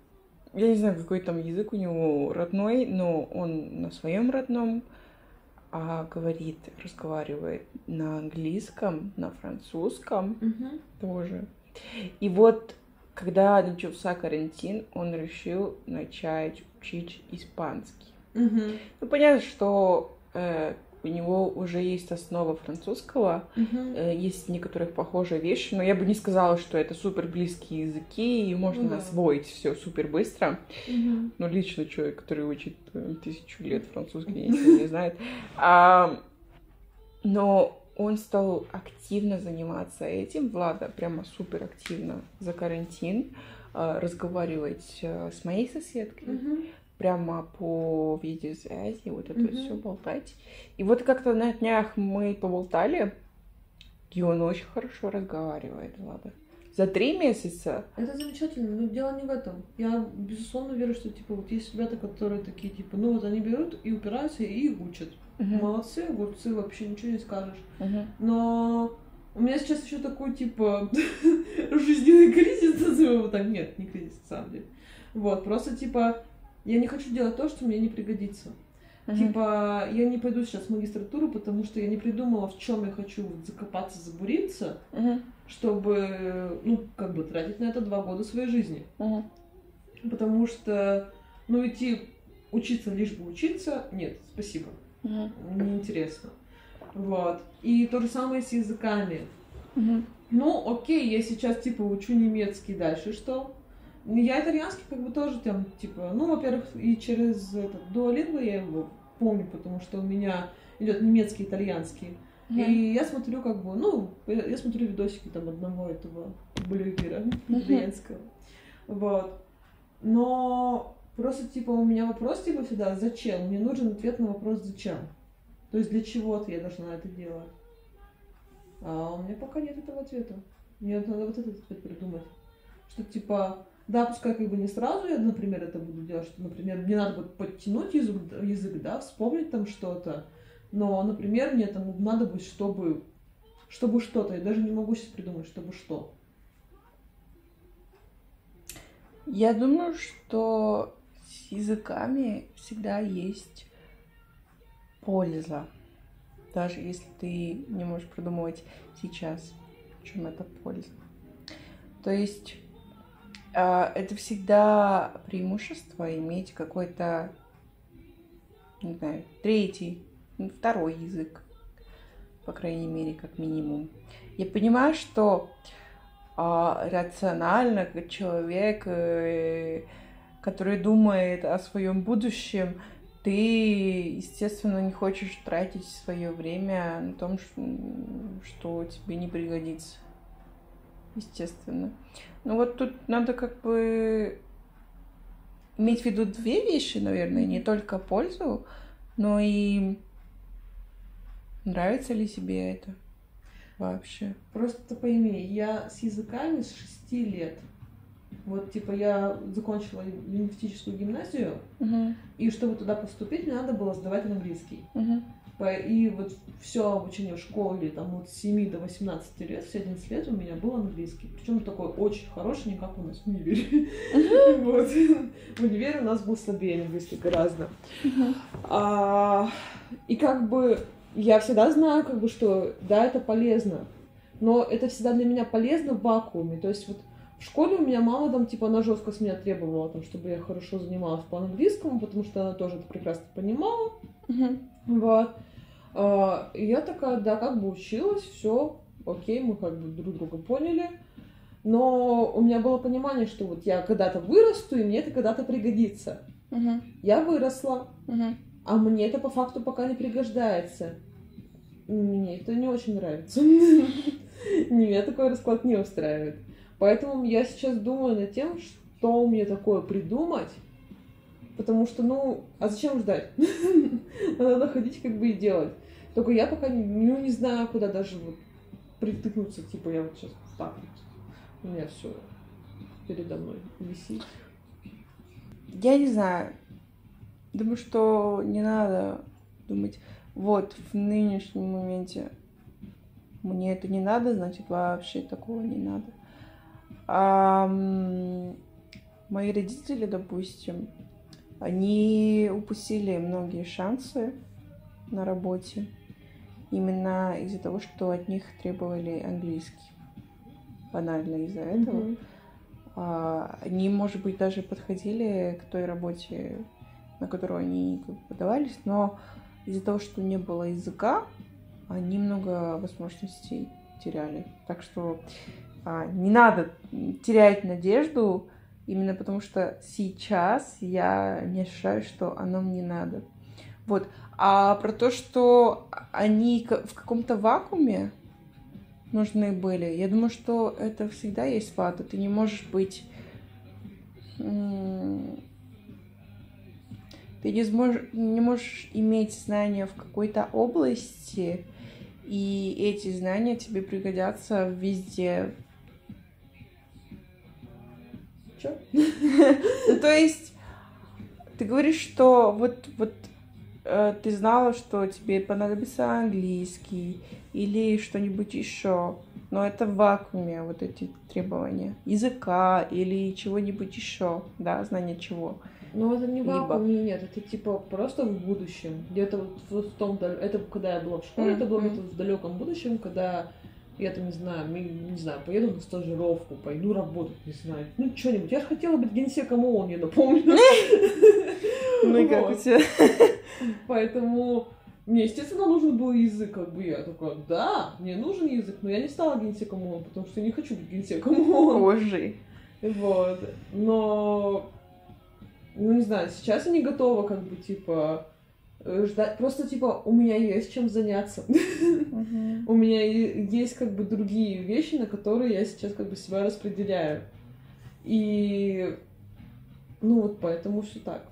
я не знаю, какой там язык у него родной, но он на своем родном а, говорит, разговаривает на английском, на французском Мгм. тоже. И вот, когда начался карантин, он решил начать учить испанский. Мгм. Ну, понятно, что э, у него уже есть основа французского. Э, Есть в некоторых похожие вещи, но я бы не сказала, что это супер близкие языки, и можно Ну да. освоить все супер быстро. Мгм. Но лично человек, который учит э, тысячу лет французский, [LAUGHS] ничего не знает. А, но он стал активно заниматься этим, Влада, прямо супер активно за карантин, а, разговаривать э, с моей соседкой, Мгм. Прямо по видеосвязи, вот это Мгм. все болтать. И вот как-то на днях мы поболтали, и он очень хорошо разговаривает, Влада. За три месяца. Это замечательно, но дело не в этом. Я, безусловно, верю, что, типа, вот есть ребята, которые такие, типа, ну вот они берут и упираются, и учат. Мгм. Молодцы, огурцы, вообще ничего не скажешь. Мгм. Но у меня сейчас еще такой, типа, [LAUGHS] жизненный кризис, назовем его так. Нет, не кризис, на самом деле. Вот, просто, типа, я не хочу делать то, что мне не пригодится. Мгм. Типа, я не пойду сейчас в магистратуру, потому что я не придумала, в чем я хочу вот закопаться, забуриться, Мгм. чтобы, ну, как бы тратить на это два года своей жизни. Мгм. Потому что, ну, идти учиться лишь бы учиться, нет, спасибо, Мгм. неинтересно. Вот. И то же самое с языками. Мгм. Ну, окей, я сейчас, типа, учу немецкий, дальше что? Я итальянский как бы тоже там, типа, ну, во-первых, и через этот Duolingo я его помню, потому что у меня идет немецкий, итальянский. Мгм. И я смотрю, как бы, ну, я смотрю видосики там одного этого блогера итальянского. Вот. Но просто, типа, у меня вопрос, типа, всегда, зачем? Мне нужен ответ на вопрос, зачем? То есть для чего-то я должна это делать. А у меня пока нет этого ответа. Мне надо вот этот ответ придумать. Что, типа, да, пускай как бы не сразу я, например, это буду делать, что, например, мне надо будет подтянуть язык, язык да, вспомнить там что-то, но, например, мне там надо будет, чтобы, чтобы что-то, я даже не могу сейчас придумать, чтобы что. Я думаю, что с языками всегда есть польза. Даже если ты не можешь продумывать сейчас, в чем эта польза. То есть это всегда преимущество иметь какой-то, не знаю, третий, второй язык, по крайней мере, как минимум. Я понимаю, что а, рационально, как человек, э, который думает о своем будущем, ты, естественно, не хочешь тратить свое время на том, что тебе не пригодится. Естественно. Ну вот тут надо как бы иметь в виду две вещи, наверное, не только пользу, но и нравится ли тебе это вообще. Просто пойми, я с языками с 6 лет. Вот, типа, я закончила лингвистическую гимназию, Мгм. и чтобы туда поступить, мне надо было сдавать английский. Мгм. И вот все обучение в школе, там от 7 до 18 лет, все 11 лет у меня был английский. Причем такой очень хороший, не как у нас в универе. Вот. В универе у нас был слабее английский гораздо. А, И как бы я всегда знаю, как бы, что да, это полезно. Но это всегда для меня полезно в вакууме. То есть вот в школе у меня мама там, типа, она жестко с меня требовала, там, чтобы я хорошо занималась по английскому, потому что она тоже это прекрасно понимала. Мгм. Вот. А, И я такая, да, как бы училась, все, окей, мы как бы друг друга поняли. Но у меня было понимание, что вот я когда-то вырасту, и мне это когда-то пригодится. Мгм. Я выросла, Мгм. а мне это по факту пока не пригождается. Мне это не очень нравится. [LAUGHS] Меня такой расклад не устраивает. Поэтому я сейчас думаю над тем, что мне такое придумать. Потому что, ну, а зачем ждать? [LAUGHS] Надо ходить как бы и делать. Только я пока ну, не знаю, куда даже вот притыкнуться. Типа я вот сейчас так вот. У меня все передо мной висит. Я не знаю. Думаю, что не надо думать, вот в нынешнем моменте мне это не надо, значит вообще такого не надо. А, мои родители, допустим, они упустили многие шансы на работе именно из-за того, что от них требовали английский. Банально из-за этого. Мгм. А, Они, может быть, даже подходили к той работе, на которую они как бы подавались, но из-за того, что не было языка, они много возможностей теряли. Так что а, не надо терять надежду, именно потому что сейчас я не ощущаю, что оно мне надо. Вот. А про то, что они в каком-то вакууме, нужны были. Я думаю, что это всегда есть факт. Ты не можешь быть... Ты не, сможешь, не можешь иметь знания в какой-то области, и эти знания тебе пригодятся везде. Чё? [LAUGHS] Ну, то есть, ты говоришь, что вот, вот э, ты знала, что тебе понадобится английский или что-нибудь еще, но это в вакууме, вот эти требования языка или чего-нибудь еще, да, знание чего. Ну, это не Либо. вакуум, нет, это типа просто в будущем. Где-то вот в, том, это когда я была в школе, это было где-то в далеком будущем, когда я там, не знаю, не знаю, поеду на стажировку, пойду работать, не знаю, ну, что-нибудь. Я же хотела быть генсеком ООН, я напомню. Ну и как у тебя? Поэтому мне, естественно, нужен был язык, как бы я такая, да, мне нужен язык, но я не стала генсеком ООН, потому что я не хочу быть генсеком ООН. Позже. Вот. Но, ну не знаю, сейчас я не готова, как бы, типа, ждать. Просто, типа, у меня есть чем заняться. У меня есть, как бы, другие вещи, на которые я сейчас, как бы, себя распределяю. И, ну вот поэтому все так.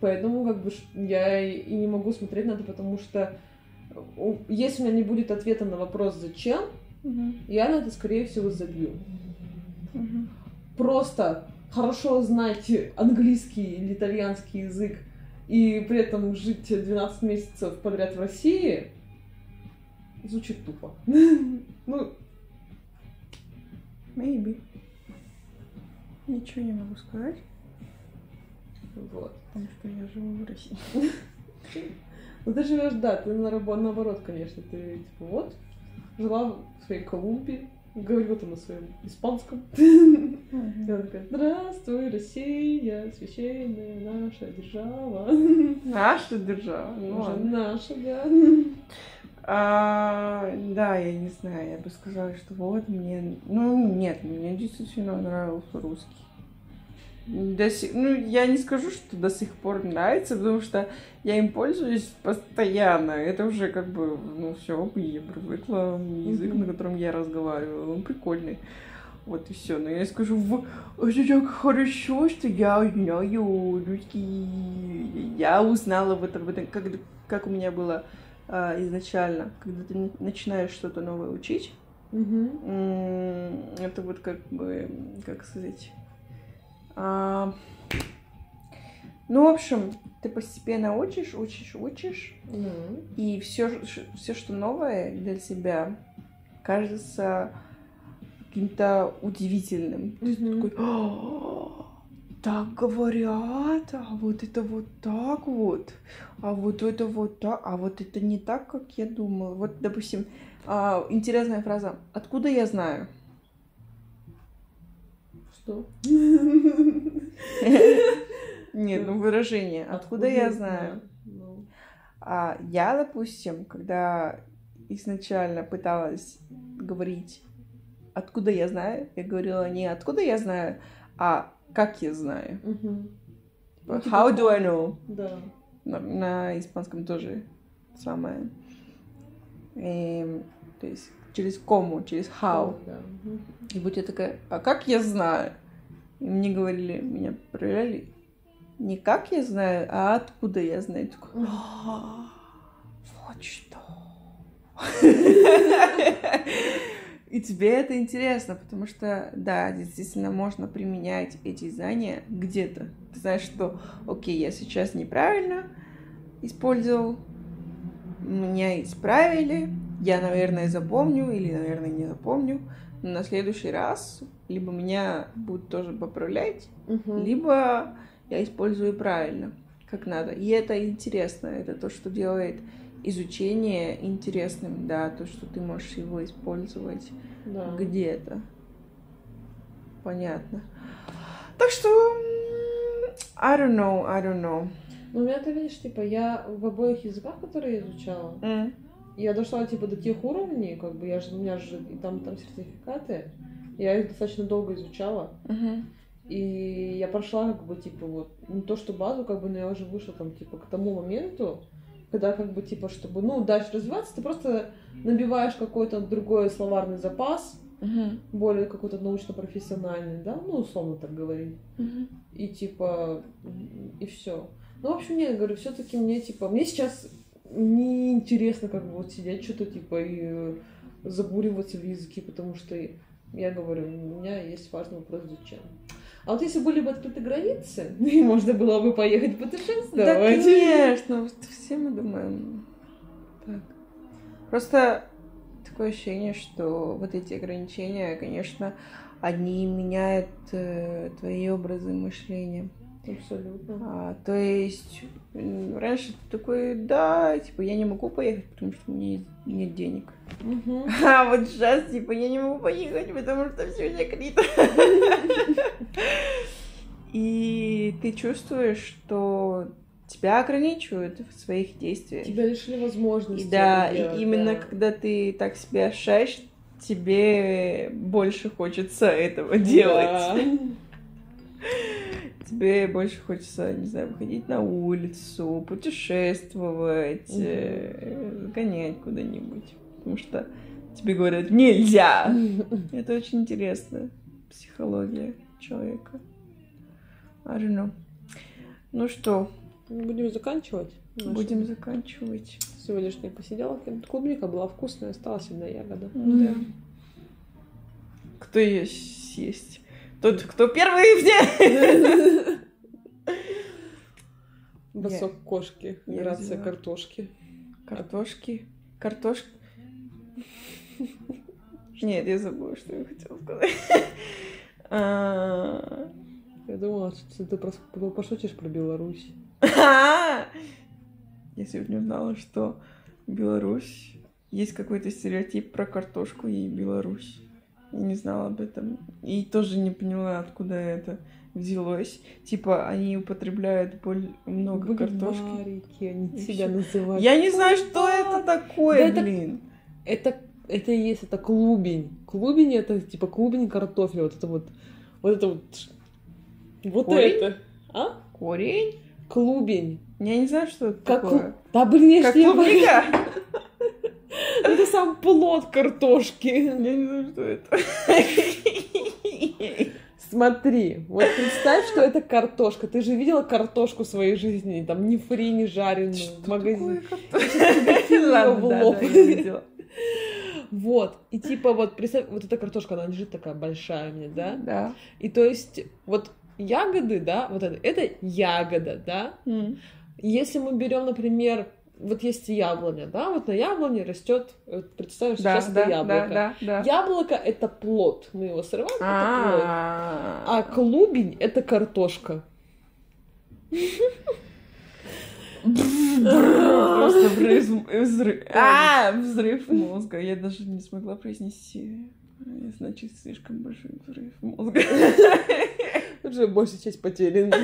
Поэтому, как бы, я и не могу смотреть на это, потому что если у меня не будет ответа на вопрос «зачем?», я на это, скорее всего, забью. Просто хорошо знать английский или итальянский язык и при этом жить 12 месяцев подряд в России, звучит тупо. [LAUGHS] Ну, Maybe. Ничего не могу сказать, вот. потому что я живу в России. Ну, ты живешь, да, ты наоборот, конечно, ты типа вот, жила в своей Колумбии, говорила там на своем испанском. [LAUGHS] И она такая, здравствуй, Россия, священная наша держава. Наша держава. ну Уже наша, да. А, да, я не знаю, я бы сказала, что вот мне... Ну, нет, мне действительно нравился русский. До сих- Ну, я не скажу, что до сих пор нравится, потому что я им пользуюсь постоянно. Это уже как бы, ну, все, я привыкла. Язык, Мгм. на котором я разговариваю, он прикольный. Вот и все. Но я скажу, «В- это так хорошо, что я знаю русский. Я узнала в этом, в этом как, как у меня было а, изначально, когда ты начинаешь что-то новое учить. М, Это вот как бы, как сказать... а, Ну, в общем, ты постепенно учишь, учишь, учишь, и все, все, что новое для себя, кажется каким-то удивительным. Такой, «А, так говорят, а вот это вот так вот, а вот это вот так, а вот это не так, как я думала. Вот, допустим, а, интересная фраза. Откуда я знаю? Что? Нет, ну выражение. Откуда я знаю? Ну, А я, допустим, когда изначально пыталась говорить «откуда я знаю», я говорила не «откуда я знаю», а «как я знаю». типа «How do I know?» Да. На, на испанском тоже самое. Эм, то есть через кому, через how. Да. И вот я такая, а как я знаю? И мне говорили, меня проверяли, не как я знаю, а откуда я знаю. Такой, «А, вот что. [LAUGHS] И тебе это интересно, потому что, да, действительно можно применять эти знания где-то. Ты знаешь, что, окей, я сейчас неправильно использовал, меня исправили, я, наверное, запомню или, наверное, не запомню, но на следующий раз либо меня будут тоже поправлять, Мгм. либо я использую правильно, как надо. И это интересно, это то, что делает изучение интересным, да, то, что ты можешь его использовать Да. где-то. Понятно. Так что, I don't know, I don't know. Ну, у меня, ты видишь, типа, я в обоих языках, которые я изучала, М, я дошла, типа, до тех уровней, как бы, я же, у меня же и там, и там сертификаты, я их достаточно долго изучала, мгм. и я прошла, как бы, типа, вот, не то что базу, как бы, но я уже вышла, там, типа, к тому моменту, когда, как бы, типа, чтобы, ну, дальше развиваться, ты просто набиваешь какой-то другой словарный запас, Мгм. более какой-то научно-профессиональный, да, ну, условно так говорить. Мгм. и типа и все. Ну, в общем, нет, говорю, все-таки мне типа, мне сейчас не интересно как бы вот сидеть что-то типа и забуриваться в языке, потому что я говорю, у меня есть важный вопрос, зачем. А вот если были бы открыты границы, [LAUGHS] и можно было бы поехать Да, путешествовать. конечно, вот все мы думаем так. Просто такое ощущение, что вот эти ограничения, конечно, они меняют э, твои образы мышления. Абсолютно. А, то есть раньше ты такой, да, типа, я не могу поехать, потому что у меня нет денег. Мгм. [LAUGHS] А вот сейчас, типа, я не могу поехать, потому что все закрыто. [LAUGHS] И ты чувствуешь, что тебя ограничивают в своих действиях. Тебя лишили возможности. И да, и именно да. когда ты так себя ощущаешь, тебе больше хочется этого делать. Да. [LAUGHS] Тебе больше хочется, не знаю, выходить на улицу, путешествовать, э, гонять куда-нибудь. Потому что тебе говорят нельзя. [LAUGHS] Это очень интересно. Психология человека. I don't know. Ну что, Будем заканчивать. нашу будем заканчивать. Сегодняшняя посиделка. Клубника была вкусная, осталась одна ягода. Да. Кто ее съесть? Тот, кто первый в день. [LAUGHS] Босок кошки, грация картошки. Картошки. Картошка. [LAUGHS] Нет, я забыла, что я хотела сказать. [LAUGHS] А, Я думала, что ты просто пошутишь про Беларусь. Я сегодня узнала, что Беларусь... Есть какой-то стереотип про картошку и Беларусь. Я не знала об этом. И тоже не поняла, откуда это взялось. Типа, они употребляют боль... много картошки. Бульварики, они И себя называют. Я не знаю, что это такое, Да это- блин. Это, это и есть, это клубень. Клубень это типа клубень картофеля. Вот это вот. Вот это вот. Вот Корень? это. А? Корень? Клубень. Я не знаю, что это Как такое. клу- Да блин, я Как клубника? Это сам плод картошки. Я не знаю, что это. Смотри, вот представь, что это картошка. Ты же видела картошку в своей жизни, там ни фри, ни жареную в магазине. Ладно. Вот. И типа вот, представь, вот эта картошка, она лежит такая большая у меня, да? Да. И то есть вот ягоды, да, вот это, это ягода, да? М. Если мы берем, например, вот есть яблоня, да, вот на яблоне растет, представь, Да, сейчас да, это яблоко. да, да, да. Яблоко это плод, мы его срываем, это плод. А А, клубень это картошка. Просто взрыв, взрыв, а, взрыв мозга. Я даже не смогла произнести. Значит, слишком большой взрыв мозга. Уже большая часть потеряна.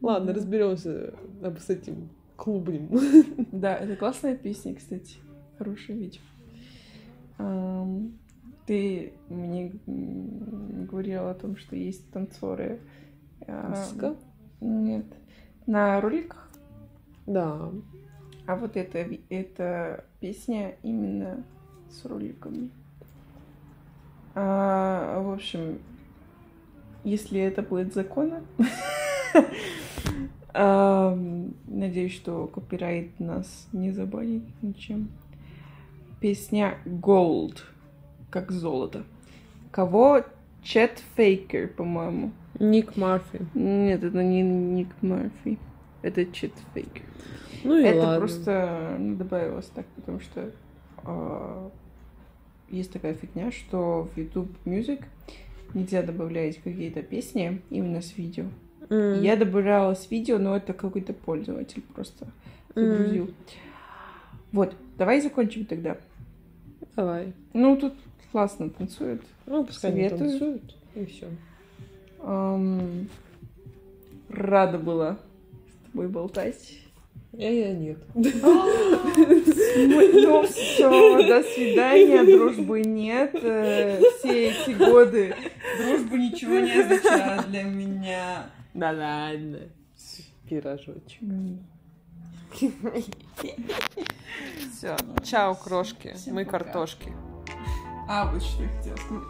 Ладно, разберемся с этим клубнем. [LAUGHS] Да, это классная песня, кстати. Хорошее видео. Ты мне говорила о том, что есть танцоры. Ска? Нет. На роликах. Да. А вот ви- эта песня именно с роликами. А, в общем, если это будет законно, [LAUGHS] надеюсь, что копирайт нас не забанит ничем. Песня Gold, как золото. Кого? Чет Фейкер, по-моему. Ник Марфи. Нет, это не Ник Мерфи. Это Чет Фейкер. Ну и Это ладно. просто добавилось так, потому что а, есть такая фигня, что в YouTube Music нельзя добавлять какие-то песни именно с видео. М. Я с видео, но это какой-то пользователь просто загрузил. Вот, давай закончим тогда. Давай. Ну, тут классно танцуют. Ну, пускай Советую. танцуют. И все. Ам, рада была с тобой болтать. Я, я нет. [LAUGHS] Ну все, до свидания, дружбы нет. Э, Все эти годы дружба ничего не означала для меня. Да ладно. Пирожочек. Все. Чао, крошки. Всем Мы пока. картошки. А, вот что я хотела сказать.